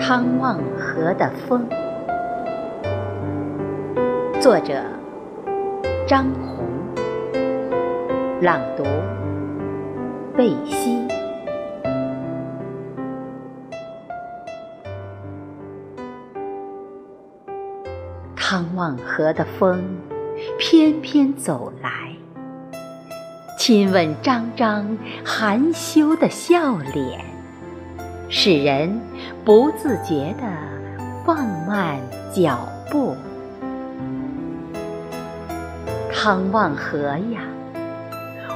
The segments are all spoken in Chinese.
汤望河的风，作者张红，朗读贝西。汤望河的风，翩翩走来，亲吻张张含羞的笑脸。使人不自觉地放慢脚步。汤望河呀，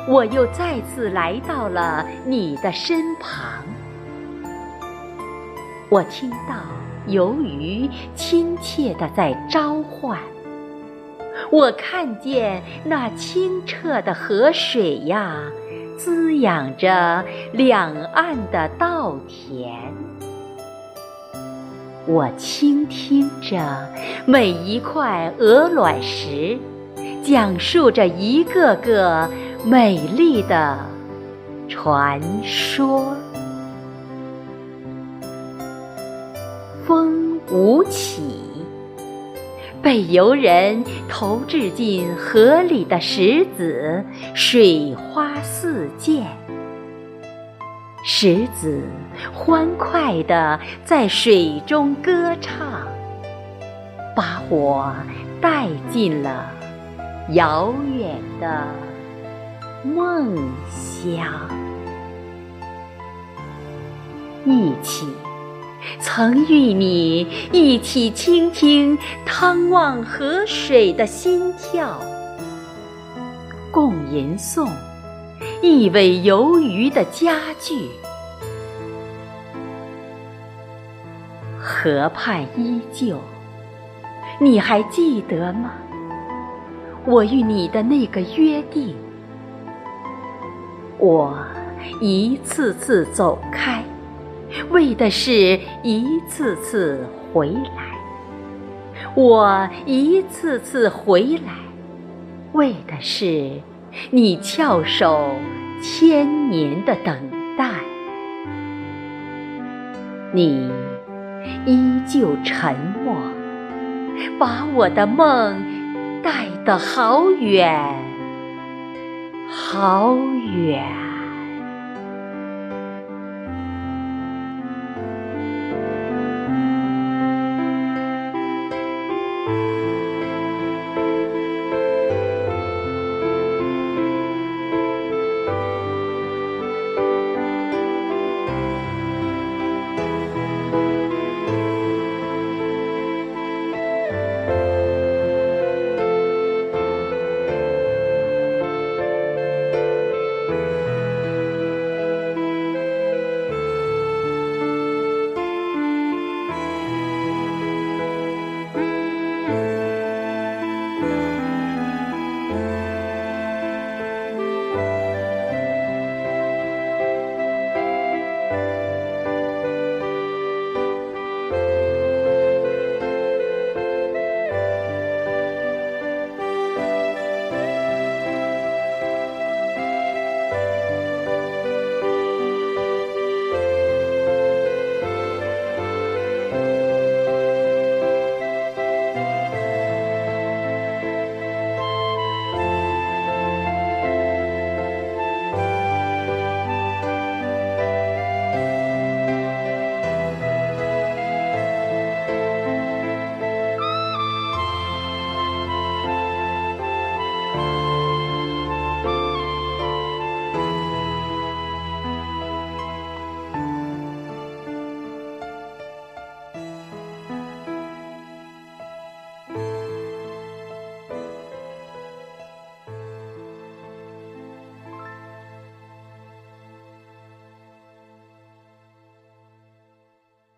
我又再次来到了你的身旁。我听到游鱼亲切地在召唤，我看见那清澈的河水呀。滋养着两岸的稻田，我倾听着每一块鹅卵石，讲述着一个个美丽的传说。风舞起。被游人投掷进河里的石子，水花四溅。石子欢快地在水中歌唱，把我带进了遥远的梦乡。一起。曾与你一起倾听汤望河水的心跳，共吟诵一尾游鱼的佳句。河畔依旧，你还记得吗？我与你的那个约定。我一次次走开。为的是一次次回来，我一次次回来，为的是你翘首千年的等待。你依旧沉默，把我的梦带得好远，好远。